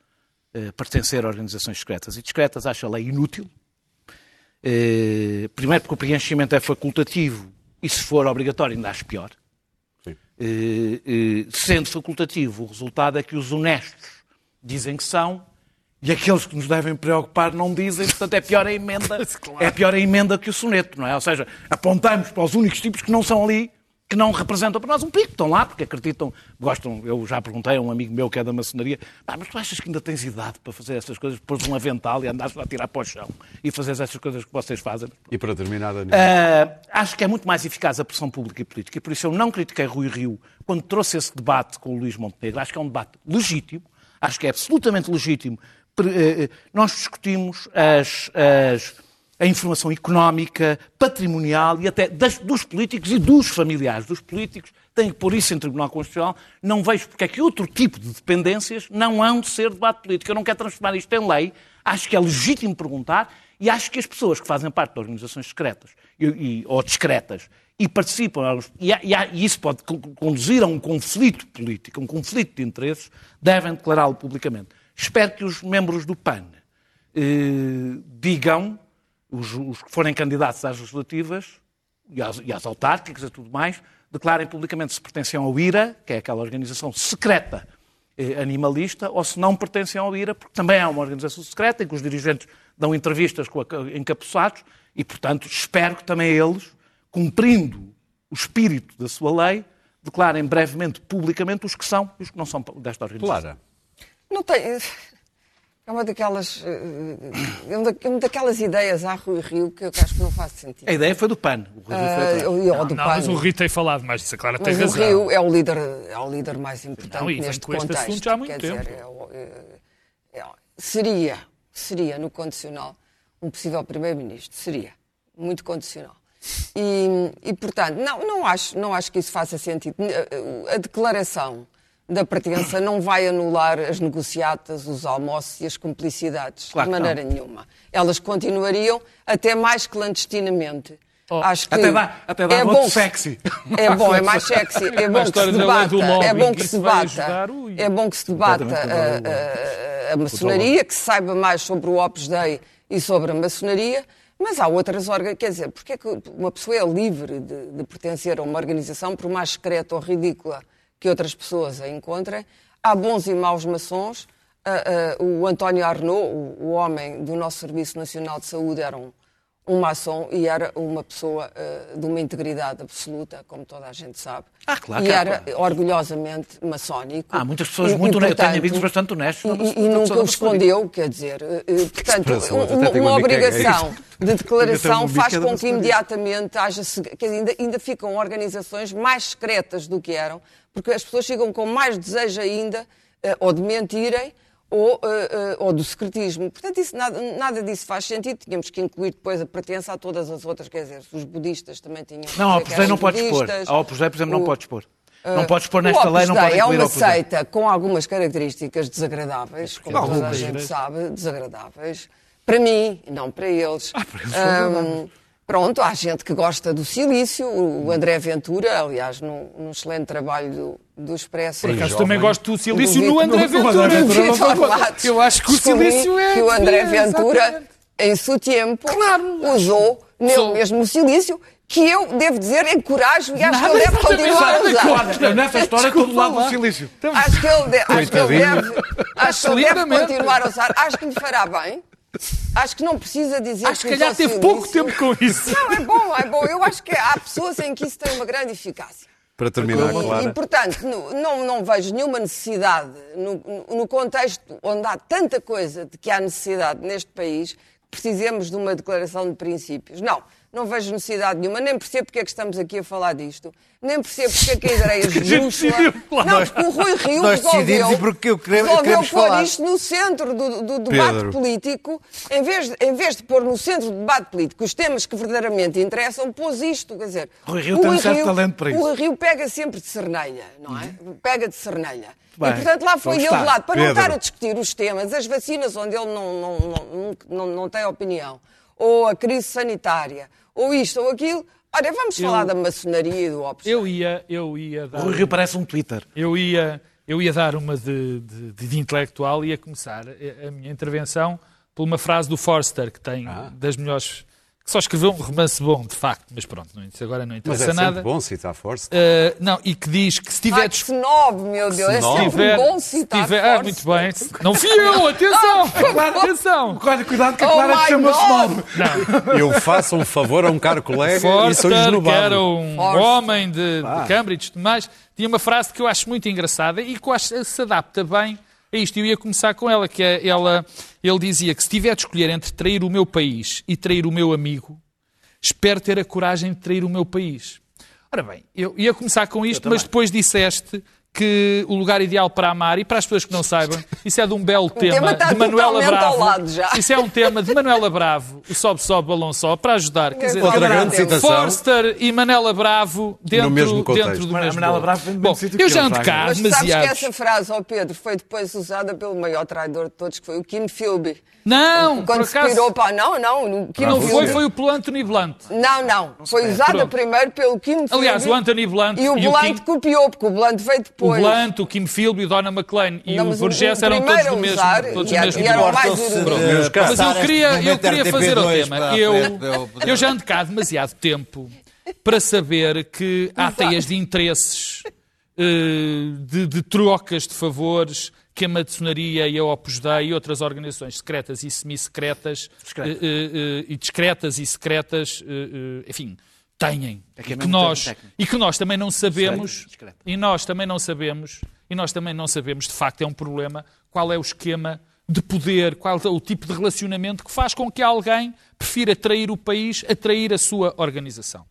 uh, pertencer a organizações secretas e discretas. Acho a lei inútil. Primeiro porque o preenchimento é facultativo e se for obrigatório ainda acho pior. Eh, eh, sendo facultativo, o resultado é que os honestos dizem que são e aqueles que nos devem preocupar não dizem, portanto é pior a emenda, é pior a emenda que o soneto, não é? Ou seja, apontamos para os únicos tipos que não são ali que não representam para nós um pico. Estão lá porque acreditam, gostam. Eu já perguntei a um amigo meu que é da maçonaria, mas tu achas que ainda tens idade para fazer essas coisas, pôr um avental e andares a tirar para o chão e fazer essas coisas que vocês fazem?
E para terminar, Daniel?
Uh, acho que é muito mais eficaz a pressão pública e política e por isso eu não critiquei Rui Rio quando trouxe esse debate com o Luís Montenegro. Acho que é um debate legítimo, acho que é absolutamente legítimo. Eh, eh, nós discutimos as, as a informação económica, patrimonial e até das, dos políticos e dos familiares dos políticos. Tem que pôr isso em Tribunal Constitucional. Não vejo porque é que outro tipo de dependências não hão de ser debate político. Eu não quero transformar isto em lei. Acho que é legítimo perguntar e acho que as pessoas que fazem parte de organizações secretas e, e, ou discretas e participam, e, e, isso pode conduzir a um conflito político, um conflito de interesses, devem declará-lo publicamente. Espero que os membros do PAN eh, digam, os, os, que forem candidatos às legislativas e às, e às autárquicas e tudo mais, declarem publicamente se pertencem ao IRA, que é aquela organização secreta eh, animalista, ou se não pertencem ao IRA, porque também é uma organização secreta em que os dirigentes dão entrevistas com encapuçados e, portanto, espero que também eles, cumprindo o espírito da sua lei, declarem brevemente, publicamente, os que são e os que não são desta organização.
Clara.
Não tem. É uma daquelas, é uma daquelas ideias à Rui Rio que eu acho que não faz sentido.
A ideia foi do PAN.
O Rui uh,
foi do não, PAN. mas o Rui tem falado mais disso, a Clara tem
mas
razão.
o Rio é o líder, é o líder mais importante não, neste com contexto. Este
assunto já há muito tempo. Dizer,
é, é, seria, seria no condicional um possível primeiro-ministro, seria muito condicional. E, e, portanto, não, não, acho, não acho que isso faça sentido. A declaração da pertença não vai anular as negociatas, os almoços e as cumplicidades, claro de maneira nenhuma. Elas continuariam até mais clandestinamente.
Oh, Acho que até dá, até dá é bom, sexy.
É bom, é mais sexy. É bom que se debata. É bom que se debata. É bom que se debata a, a, a maçonaria, que se saiba mais sobre o Opus Dei e sobre a maçonaria. Mas há outras organizações. Quer dizer, porque é que uma pessoa é livre de, de pertencer a uma organização, por mais secreta ou ridícula que outras pessoas a encontrem. Há bons e maus maçons. Uh, uh, o António Arnaud, o, o, homem do nosso Serviço Nacional de Saúde, era um, um maçom e era uma pessoa uh, de uma integridade absoluta, como toda a gente sabe.
Ah, claro.
E era orgulhosamente maçónico.
Há muitas pessoas muito honestas, tenho amigos bastante honestos.
E, e nunca o escondeu, quer dizer, uh, portanto, uma, uma obrigação de declaração faz com que imediatamente haja, quer dizer, ainda, ainda ficam organizações mais secretas do que eram, porque as pessoas chegam com mais desejo ainda, uh, ou de mentirem, ou, uh, uh, ou do secretismo. Portanto, isso, nada, nada disso faz sentido. Tínhamos que incluir depois a pertença a todas as outras, quer dizer, os budistas também tinham.
Não, a Opus Dei não podes pôr. A Opus Dei, por exemplo, não podes pôr. Não podes pôr nesta lei, não pode
incluir é uma seita com algumas características desagradáveis, como toda a gente sabe, desagradáveis. Para mim, não para eles. Ah, para eles um, Pronto, há gente que gosta do silício, o André Ventura, aliás, num, num excelente trabalho do, do Expresso.
Por acaso também gosto do silício no André Ventura. Eu acho que o silício é...
que o André Ventura, em seu tempo, claro. usou nele Sou... mesmo o silício, que eu, devo dizer, encorajo e acho Nada, que ele deve continuar a usar.
Nessa história, estou do lado do silício.
Acho que ele, de, acho que ele deve, acho que ele deve continuar a usar. Acho que lhe fará bem. Acho que não precisa dizer
acho que. Acho que calhar teve pouco tempo com isso.
Não, é bom, é bom. Eu acho que há pessoas em que isso tem uma grande eficácia.
Para terminar,
e,
claro.
E, portanto, não, não vejo nenhuma necessidade, no, no contexto onde há tanta coisa de que há necessidade neste país, que precisemos de uma declaração de princípios. Não não vejo necessidade nenhuma, nem percebo porque é que estamos aqui a falar disto, nem percebo porque é que a ideia esdrúxula... Não, porque o Rui Rio
Nós
resolveu,
porque eu queremos,
resolveu
pôr
falar. isto no centro do, do debate Pedro. político, em vez, de, em vez de pôr no centro do debate político os temas que verdadeiramente interessam, pôs isto, quer dizer...
Rui Rio tem um certo talento para isso.
O Rui Rio pega sempre de cernelha, não é? Uhum. Pega de cernelha. Bem, e, portanto, lá foi ele de lado, para Pedro. não estar a discutir os temas, as vacinas onde ele não, não, não, não, não tem opinião, ou a crise sanitária, ou isto ou aquilo. Olha, vamos eu, falar da maçonaria e do Opus.
Eu ia, eu ia dar.
O Rio parece um Twitter.
Eu ia, eu ia dar uma de, de, de intelectual e ia começar a, a minha intervenção por uma frase do Forster, que tem ah. das melhores que só escreveu um romance bom, de facto, mas pronto, não, isso agora não interessa
mas é
nada.
bom citar Force.
Uh, não, e que diz que se tiver...
Ah, que snob, meu Deus, é sempre tiver, bom citar tiver,
Ah, muito bem. Não fui eu, atenção! claro, atenção!
Cuidado que a Clara oh chama snob.
Não. Eu faço um favor a um caro colega
Forster,
e sou esnobado.
que era um Forster. homem de, de Cambridge e tudo mais, tinha uma frase que eu acho muito engraçada e que eu acho que se adapta bem é isto. Eu ia começar com ela, que é, ela, ele dizia que se tiver de escolher entre trair o meu país e trair o meu amigo, espero ter a coragem de trair o meu país. Ora bem, eu ia começar com isto, mas depois disseste que o lugar ideal para amar, e para as pessoas que não saibam, isso é de um belo tema, tema de Manuela Bravo. Isso é um tema de Manuela Bravo, o Sobe Sobe Balão Só, para ajudar. Quer dizer,
Outra grande citação.
Forster e Manela Bravo dentro,
no mesmo
dentro do mesmo
Manela Bravo vem
Bom, eu já ando cá
Mas
demasiado.
sabes que essa frase, ó oh Pedro, foi depois usada pelo maior traidor de todos, que foi o Kim Philby.
Não,
Quando
por
se
acaso,
pirou para... Não, não. O Kim
não foi, foi o Anthony Blunt.
Não, não. Foi usada
Pronto.
primeiro pelo Kim Philby.
Aliás, o Anthony Blunt
E o
e o
Blunt
Kim-
copiou, porque o Blunt veio
O
depois.
Blunt, o Kim Philby, o Donna McLean e
Não,
o
o- o
eram todos do mesmo,
usar,
todos
e
mesmo
e era
grupo.
mais.
Mas eu queria,
este
eu queria fazer
RTP2
tema. Eu,
eu-
já ando cá há demasiado tempo para saber que há teias de interesses, eh, de, de trocas de favores que a maçonaria e a Opus Dei e outras organizações secretas e semi-secretas eh, eh, eh, e discretas e secretas, enfim, têm.
É que é
e, que nós, e que nós também não sabemos, e nós também não sabemos, e nós também não sabemos, de facto é um problema, qual é o esquema de poder, qual é o tipo de relacionamento que faz com que alguém prefira trair o país a trair a sua organização.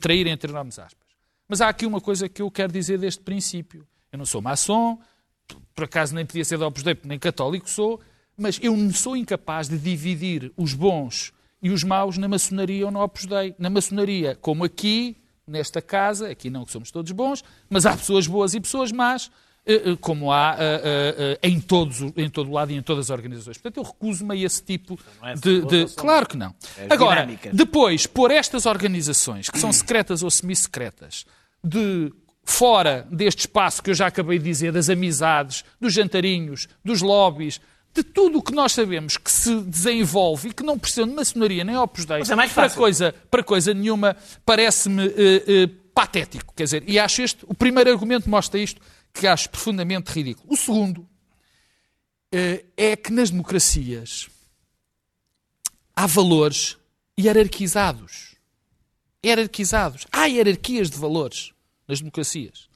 Trair entre enormes aspas. Mas há aqui uma coisa que eu quero dizer desde o princípio. Eu não sou maçom, por acaso nem podia ser da Opus Dei, porque nem católico sou, mas eu não sou incapaz de dividir os bons e os maus na maçonaria ou na Opus Dei. Na maçonaria, como aqui, nesta casa, aqui não que somos todos bons, mas há pessoas boas e pessoas más, eh, eh, como há eh, em, todos, em todo o lado e em todas as organizações. Portanto, eu recuso-me a esse tipo
é
de...
boas
de-
são
Claro que não.
É
Agora, depois, por estas organizações, que são secretas ou semi-secretas, de fora deste espaço que eu já acabei de dizer, das amizades, dos jantarinhos, dos lobbies, de tudo o que nós sabemos que se desenvolve e que não precisa de maçonaria nem Opus Dei
é mais
para, coisa, para coisa nenhuma, parece-me eh, eh, patético. Quer dizer, e acho este, o primeiro argumento mostra isto, que acho profundamente ridículo. O segundo eh, é que nas democracias há valores hierarquizados. Hierarquizados. Há hierarquias de valores nas democracias.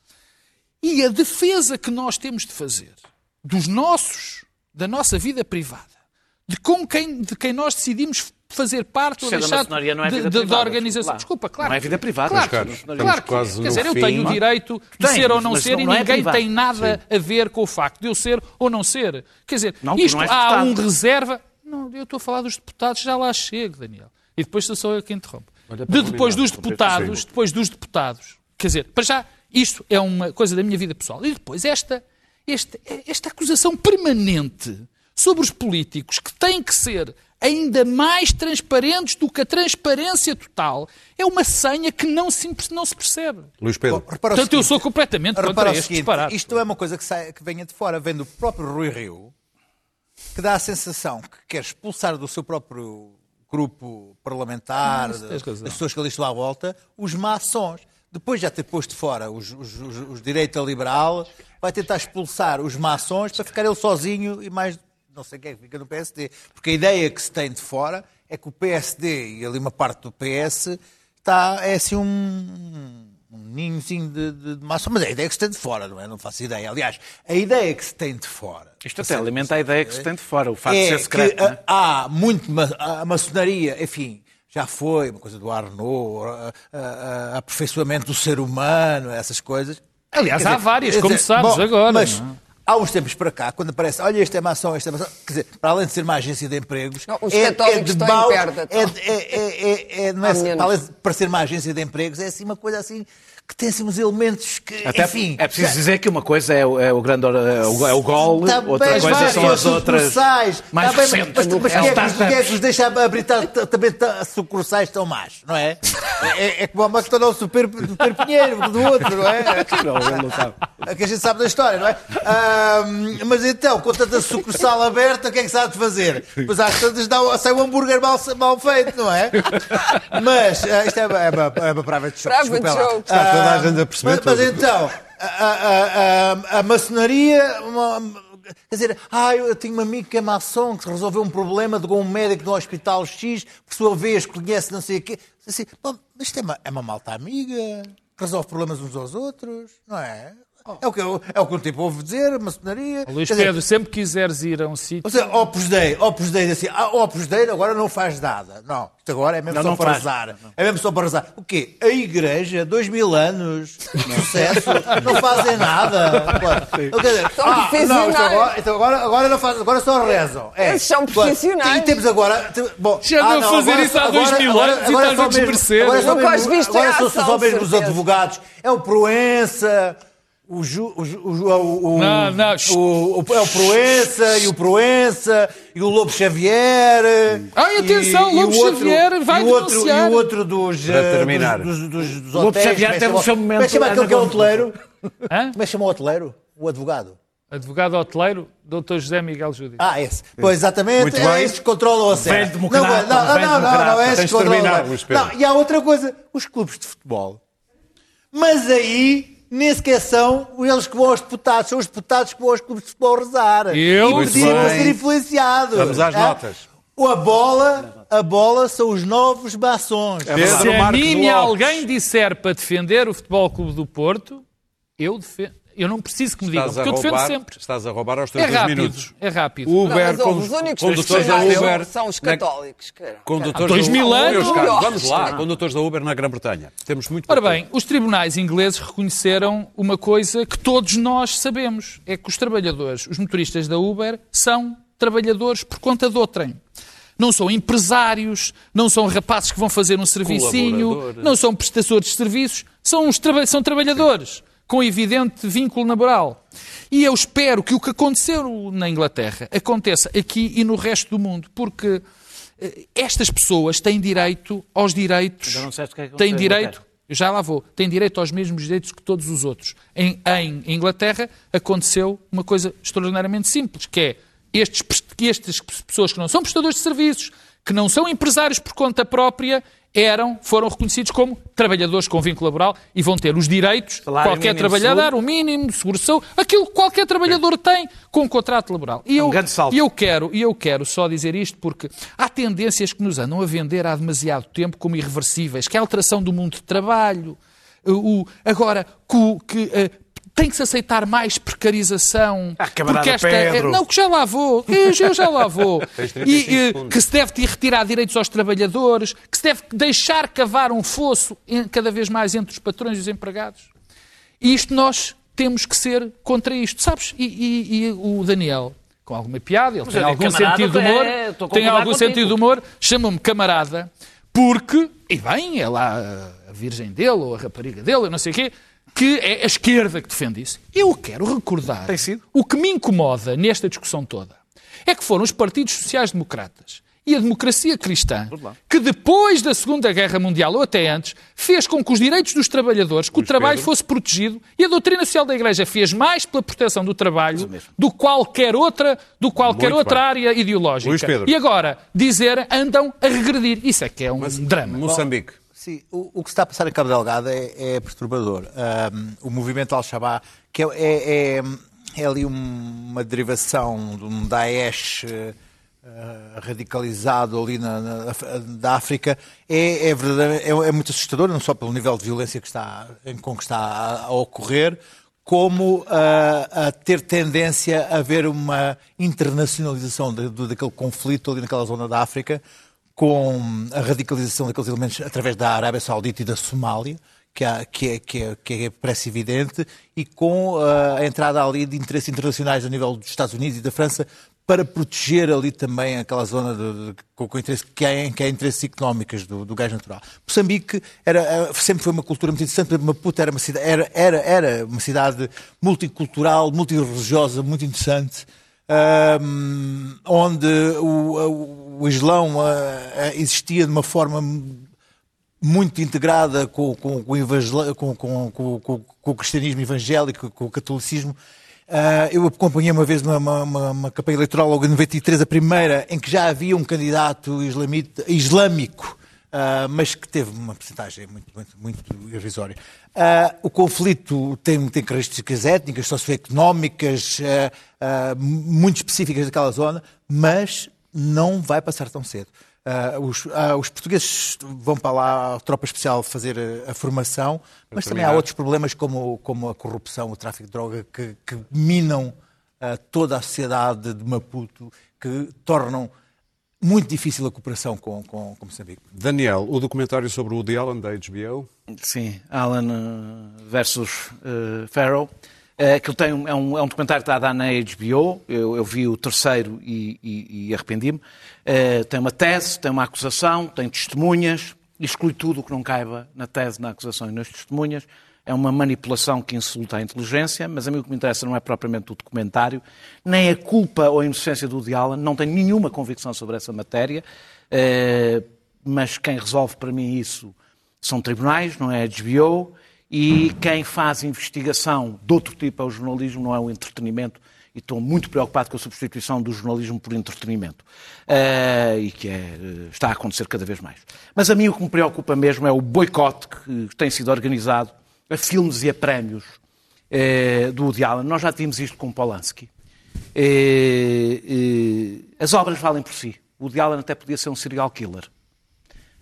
E a defesa que nós temos de fazer dos nossos, da nossa vida privada, de com quem, de quem nós decidimos fazer parte ou deixar
não é
de-
vida
de- da organização.
lá.
Desculpa, claro.
Não é vida privada,
Claro,
caros.
claro
quase
Quer dizer, eu
fim.
tenho o direito de
Tem,
ser ou não ser
não-
e
não é
ninguém
privado.
tem nada a ver com o facto de eu ser ou não ser. Quer dizer, isto
és
há um reserva. Não, eu estou a falar dos deputados, já lá chego, Daniel. E depois sou eu que interrompo. De depois dos deputados, depois dos deputados. Quer dizer, para já, isto é uma coisa da minha vida pessoal. E depois esta, esta, esta acusação permanente sobre os políticos que têm que ser ainda mais transparentes do que a transparência total é uma senha que não se, não se percebe.
Luís Pedro.
Repara o
Portanto, eu
seguinte,
sou completamente
repara
contra
o
este
seguinte,
disparate.
Isto não é uma coisa que, sai, que venha de fora, vem do próprio Rui Rio, que dá a sensação que quer expulsar do seu próprio grupo parlamentar,
Ah,
das pessoas que ali estão à volta, os maçons. Depois de já ter posto fora os, os, os, os direita liberal, vai tentar expulsar os maçons para ficar ele sozinho e mais não sei quem é fica no PSD. Porque a ideia que se tem de fora é que o PSD e ali uma parte do PS está, é assim um, um ninhozinho de, de, de maçom. Mas é a ideia que se tem de fora, não é? Não faço ideia. Aliás, a ideia que se tem de fora.
Isto até alimenta a ideia que se tem de fora, o facto de
É
ser secreto.
que
é?
ah, há muito ma a maçonaria, enfim, já foi uma coisa do Arnaud, a- a- a- aperfeiçoamento do ser humano, essas coisas.
Aliás,
Quer
há
dizer,
várias, como
dizer,
sabes
bom,
agora,
Mas
não é?
há uns tempos para cá, quando aparece, olha, este é maçom, este é maçom, quer dizer, para além de ser uma agência de empregos,
Não, os
é,
católicos
é de
estão em
balde,
perda,
é, de- é, é, é, é- não é assim, para além de para ser uma agência de empregos, é assim uma coisa assim que tem assim uns elementos que,
Até
enfim...
é preciso dizer que uma coisa é o, é o grande é o, é o gol,
Tá
outra
bem,
coisa
vai,
são as outras
sucursais.
mais
Tá bem,
recentes.
Mas, mas, mas
É
quem,
o
é que, é que os deixa abrir ta- ta- também ta- sucursais tão más, não é? É, é como uma questão do super, do super Pinheiro, do outro, não é?
Não, ele não sabe.
É que a gente sabe da história, não é? Mas então, com tanta sucursal aberta, o que é que se há de fazer? Pois às tantas dá, sai um hambúrguer mal, mal feito, não é? Mas ah, isto é uma, é uma, é uma private joke.
Private
desculpa lá.
Toda a gente a perceber
mas, mas então, a, a- a- a maçonaria. uma- Quer dizer, ah, eu tenho um amigo que é maçom que resolveu um problema de um médico no hospital X, por sua vez conhece não sei o quê. Assim, bom, mas isto é uma, é uma malta amiga, que resolve problemas uns aos outros, não é? É o que, é o que o tipo ouve dizer, maçonaria.
Luís Pedro, dizer, sempre quiseres ir a um sítio.
Ou seja, Opus Dei, Opus Dei, assim, ah, Opus Dei agora não faz nada. Não, isto agora é mesmo não, só não para rezar. É mesmo só para rezar. O quê? A igreja, dois mil anos, sucesso, não fazem nada. Quer dizer, ah, não, agora, então agora, agora, não faz, agora só rezam.
É. Eles são profissionais.
E temos agora. Bom,
Já ah, não, fazer agora, isso há dois mil anos agora, e estás a desmerecer.
Agora, agora, agora, agora, agora são só mesmo os advogados. É o Proença o, Ju, o, o, o,
não, não.
O, o, é o Proença e o Proença e o Lobo Xavier.
Ai, atenção, e, Lobo e Xavier vai
e o outro, E o outro dos, Para
eh, terminar.
dos, dos, dos, dos
Lobo Xavier teve o seu momento.
Como é que chama aquele que é o hoteleiro? Hã? Como é que chama o hoteleiro? O advogado?
Advogado hoteleiro, Dr. José Miguel Júdice.
Ah, esse. Pois, exatamente. Muito é estes que controlam a série.
Não, não, não,
não, não, não, é estes que controlam. Não, e há outra coisa. Os clubes de futebol. Mas aí nem sequer são eles que vão aos deputados, são os deputados que vão aos clubes de futebol rezar.
Eu?
E pediram para ser influenciados.
Vamos às é? notas.
A bola, a bola são os novos maçons.
É Se a mim me alguém disser para defender o Futebol Clube do Porto, eu defendo. Eu não preciso que me digam, porque eu defendo sempre.
Estás a roubar aos teus
é rápido,
minutos.
É rápido.
Uber, não, os únicos condutores da Uber são os católicos.
Condutores dois mil anos.
Vamos lá, condutores da Uber na Grã-Bretanha. Temos muito
Ora bem, os tribunais ingleses reconheceram uma coisa que todos nós sabemos. É que os trabalhadores, os motoristas da Uber, são trabalhadores por conta de outrem. Não são empresários, não são rapazes que vão fazer um servicinho, não são prestadores de serviços, são, traba são trabalhadores. Sim com evidente vínculo laboral. E eu espero que o que aconteceu na Inglaterra aconteça aqui e no resto do mundo, porque eh, estas pessoas têm direito aos direitos.
não sei o que é que
têm direito. Eu já lá vou. Têm direito aos mesmos direitos que todos os outros. Em, em Inglaterra aconteceu uma coisa extraordinariamente simples, que é estes, estas pessoas que não são prestadores de serviços, que não são empresários por conta própria, eram, foram reconhecidos como trabalhadores com vínculo laboral e vão ter os direitos Salário qualquer trabalhador, o mínimo, seguro saúde, aquilo que qualquer trabalhador tem com um contrato laboral. E
é um
eu, e eu quero, e eu quero só dizer isto porque há tendências que nos andam a vender há demasiado tempo como irreversíveis, que é a alteração do mundo de trabalho, o, agora, que, que eh, tem que se aceitar mais precarização.
Ah, porque esta é- Pedro.
É, não, que já lá vou. Eu já lá vou. e que se deve retirar direitos aos trabalhadores, que se deve deixar cavar um fosso cada vez mais entre os patrões e os empregados. E isto nós temos que ser contra isto, sabes? E, e, e o Daniel, com alguma piada, ele tem algum sentido de humor, é, tem algum contigo. sentido de humor, chama-me camarada, porque, e bem, é lá a virgem dele ou a rapariga dele, eu não sei o quê, que é a esquerda que defende isso. Eu quero recordar.
Tem sido?
O que me incomoda nesta discussão toda é que foram os partidos sociais-democratas e a democracia cristã que depois da Segunda Guerra Mundial ou até antes fez com que os direitos dos trabalhadores, que Luís o trabalho Pedro. fosse protegido e a doutrina social da Igreja fez mais pela proteção do trabalho do qualquer outra, do qualquer outra área ideológica. E agora dizer andam a regredir. Isso é que é um Mas, drama.
Moçambique.
Sim, o, o, que se está a passar em Cabo Delgado é, é perturbador. Um, o movimento Al-Shabaab, que é, é, é, é ali uma derivação de um Daesh uh, radicalizado ali na, na, da África, é, é, é, é, muito assustador, não só pelo nível de violência que está, com que está a, a ocorrer, como uh, a ter tendência a haver uma internacionalização de, de, daquele conflito ali naquela zona da África, com a radicalização daqueles elementos através da Arábia Saudita e da Somália, que, há, que, é, que, é, que é, parece evidente, e com uh, a entrada ali de interesses internacionais a nível dos Estados Unidos e da França para proteger ali também aquela zona de, de, com, com interesse, que, é, que interesses económicos do, do gás natural. Moçambique era, eh, sempre foi uma cultura muito interessante, Maputo era uma cidade, era, era, era uma cidade multicultural, multirreligiosa, muito interessante, onde o, o Islão existia de uma forma muito integrada com, com, com, com, com o cristianismo evangélico, com o catolicismo. Uh, eu acompanhei uma vez uma, uma, uma, campanha eleitoral logo em 93, a primeira, em que já havia um candidato islamita, islâmico, uh, mas que teve uma porcentagem muito, muito, muito irrisória. Uh, o conflito tem, tem características étnicas, socioeconómicas, uh, muito específicas daquela zona, mas não vai passar tão cedo. Os, os, portugueses vão para lá, a tropa especial, fazer a, a formação, mas também há outros problemas como, como a corrupção, o tráfico de droga, que, que minam toda a sociedade de Maputo, que tornam muito difícil a cooperação com, com, com Moçambique.
Daniel, o documentário sobre o Woody Allen da HBO?
Sim, Allen versus Farrell. É, tem, é, um, é um documentário que está a dar na HBO, eu, eu vi o terceiro e, e, e arrependi-me. É, tem uma tese, tem uma acusação, tem testemunhas, exclui tudo o que não caiba na tese, na acusação e nas testemunhas. É uma manipulação que insulta a inteligência, mas a mim o que me interessa não é propriamente o documentário, nem a culpa ou a inocência do Allen, não tenho nenhuma convicção sobre essa matéria, é, mas quem resolve para mim isso são tribunais, não é a HBO, e quem faz investigação de outro tipo é o jornalismo, não é o entretenimento. E estou muito preocupado com a substituição do jornalismo por entretenimento. Uh, e que é, eh, está a acontecer cada vez mais. Mas a mim o que me preocupa mesmo é o boicote que tem sido organizado a filmes e a prémios uh, do Woody Allen. Nós já tínhamos isto com Polanski. Uh, as obras valem por si. O Woody Allen até podia ser um serial killer.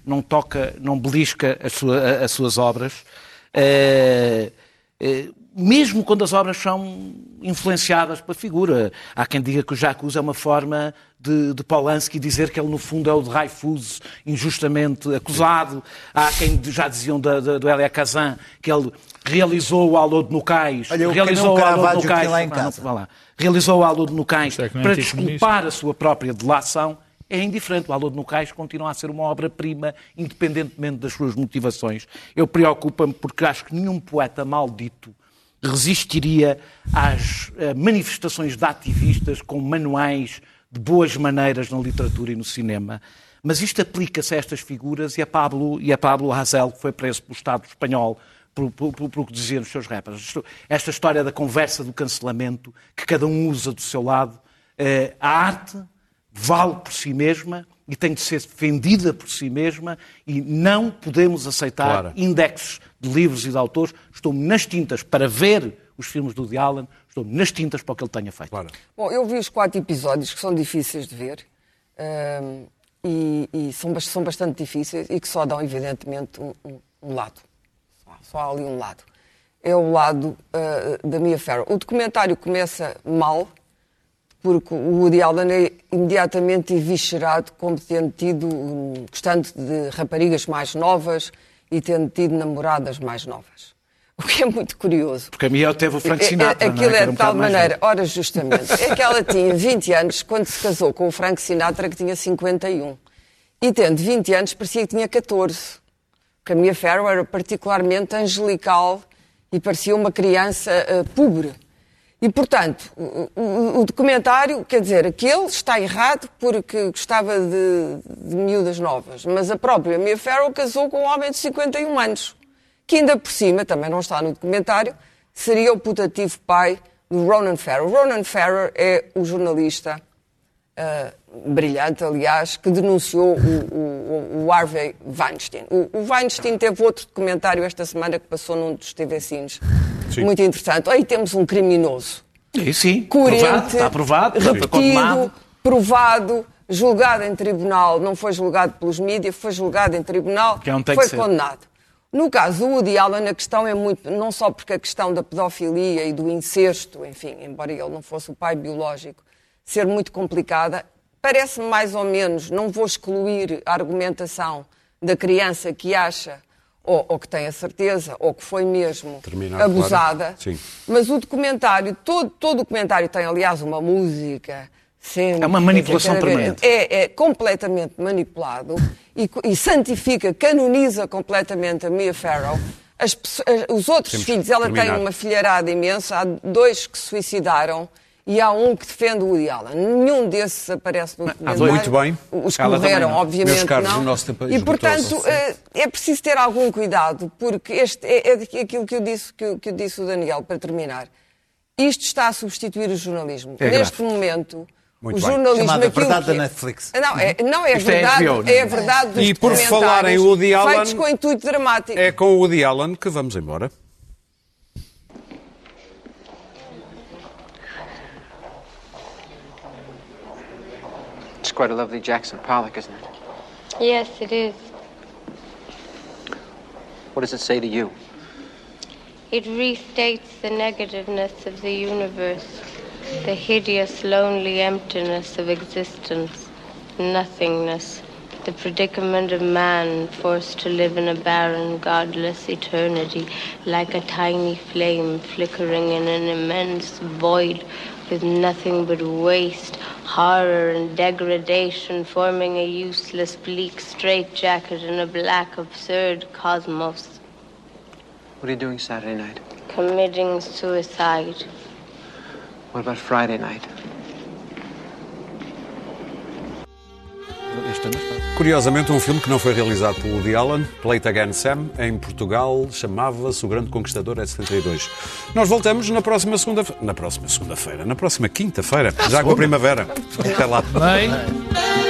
Não toca, não belisca as, sua, as suas obras mesmo quando as obras são influenciadas pela figura. Há quem diga que o Jacques é uma forma de, de Polanski dizer que ele, no fundo, é o Dreyfus injustamente acusado. Há quem já diziam do, do, do Elia Kazan que ele realizou o Alô de Nucais.
Olha,
realizou
o Alô de Nucais. Lá em casa.
Não, lá, realizou o Alô de Nucais é para desculpar a sua própria delação é indiferente. O Alô de Nucais continua a ser uma obra-prima, independentemente das suas motivações. Eu preocupa-me porque acho que nenhum poeta maldito resistiria às eh, manifestações de ativistas com manuais de boas maneiras na literatura e no cinema. Mas isto aplica-se a estas figuras e a Pablo, e a Pablo Hazel, que foi preso pelo Estado espanhol por, por, que diziam os seus rappers. Esta história da conversa do cancelamento, que cada um usa do seu lado, eh, a arte vale por si mesma e tem de ser defendida por si mesma e não podemos aceitar claro. indexes de livros e de autores. Estou-me nas tintas para ver os filmes do Woody Allen, estou-me nas tintas para o que ele tenha feito. Claro.
Bom, eu vi os quatro episódios que são difíceis de ver um, e, e, são, são bastante difíceis e que só dão, evidentemente, um, um, um lado. Só, só, há ali um lado. É o lado uh, da Mia Farrow. O documentário começa mal, porque o Woody Allen é imediatamente eviscerado como tendo tido, gostando de raparigas mais novas e tendo tido namoradas mais novas. O que é muito curioso.
Porque a minha teve o Frank é, é, Sinatra.
É, aquilo é, é de um tal maneira, ora justamente, é que ela tinha 20 anos quando se casou com o Frank Sinatra, que tinha 51. E tendo 20 anos, parecia que tinha 14. Porque a minha Farrow era particularmente angelical e parecia uma criança uh, pobre. E, portanto, o, documentário, quer dizer, aquele está errado porque gostava de, de miúdas novas, mas a própria Mia Farrow casou com um homem de 51 anos, que ainda por cima, também não está no documentário, seria o putativo pai do Ronan Farrow. Ronan Farrow é o jornalista uh, brilhante, aliás, que denunciou o, o, o Harvey Weinstein. O, o, Weinstein teve outro documentário esta semana que passou num dos TV Cines Sim. muito interessante. Aí temos um criminoso.
Sim, sim. Coerente, provado, está provado,
repetido, provado, julgado em tribunal, não foi julgado pelos mídias, foi julgado em tribunal,
é
foi condenado. No caso do Woody Allen, a questão é muito, não só porque a questão da pedofilia e do incesto, enfim, embora ele não fosse o pai biológico, ser muito complicada, parece-me mais ou menos, não vou excluir a argumentação da criança que acha ou, ou, que tem a certeza, ou que foi mesmo Terminado, abusada. Claro. Mas o documentário, todo, todo o documentário tem, aliás, uma música. Sempre,
é uma manipulação permanente.
É, é, completamente manipulado e, e, santifica, canoniza completamente a Mia Farrow. As, os outros Temos filhos, ela terminar. tem uma filharada imensa, há dois que se suicidaram e há um que defende o Woody Allen. Nenhum desses aparece no documentário.
Muito bem.
Os que Ela morreram, não. obviamente, caros, não. Nosso tempo e, portanto, eh, é preciso ter algum cuidado, porque este é, é aquilo que eu, disse, que, que eu disse o Daniel, para terminar. Isto está a substituir o jornalismo. É Neste grave. momento... Muito o jornalismo
Chamada verdade que... da Netflix.
Não, é, não é verdade, é, é a verdade dos
E por falar em Woody Allen,
feitos com intuito dramático.
É com o Woody Allen que vamos embora.
Quite a lovely Jackson Pollock, isn't it? Yes, it is.
What does it say to you?
It restates the negativeness of the universe, the hideous, lonely emptiness of existence, nothingness, the predicament of man forced to live in a barren, godless eternity, like a tiny flame flickering in an immense void with nothing but waste, horror, and degradation, forming a useless, bleak straitjacket in a black, absurd cosmos.
What are you doing Saturday night?
Committing suicide.
What about Friday night?
Curiosamente, um filme que não foi realizado por Woody Allen, Play It Again Sam, em Portugal, chamava-se O Grande Conquistador, é 72. Nós voltamos na próxima segunda na próxima segunda-feira, na próxima quinta-feira, já com a primavera. Até lá.
Bem.